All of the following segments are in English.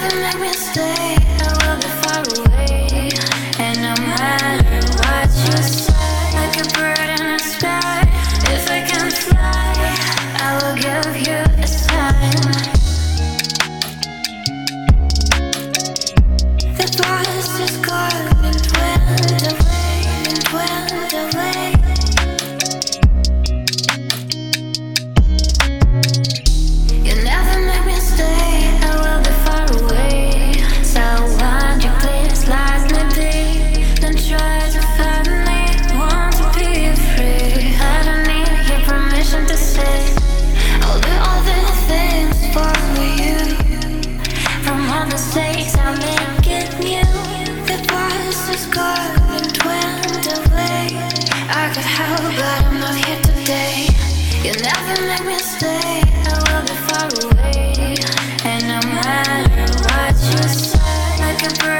Doesn't make me stay can breathe.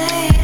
away.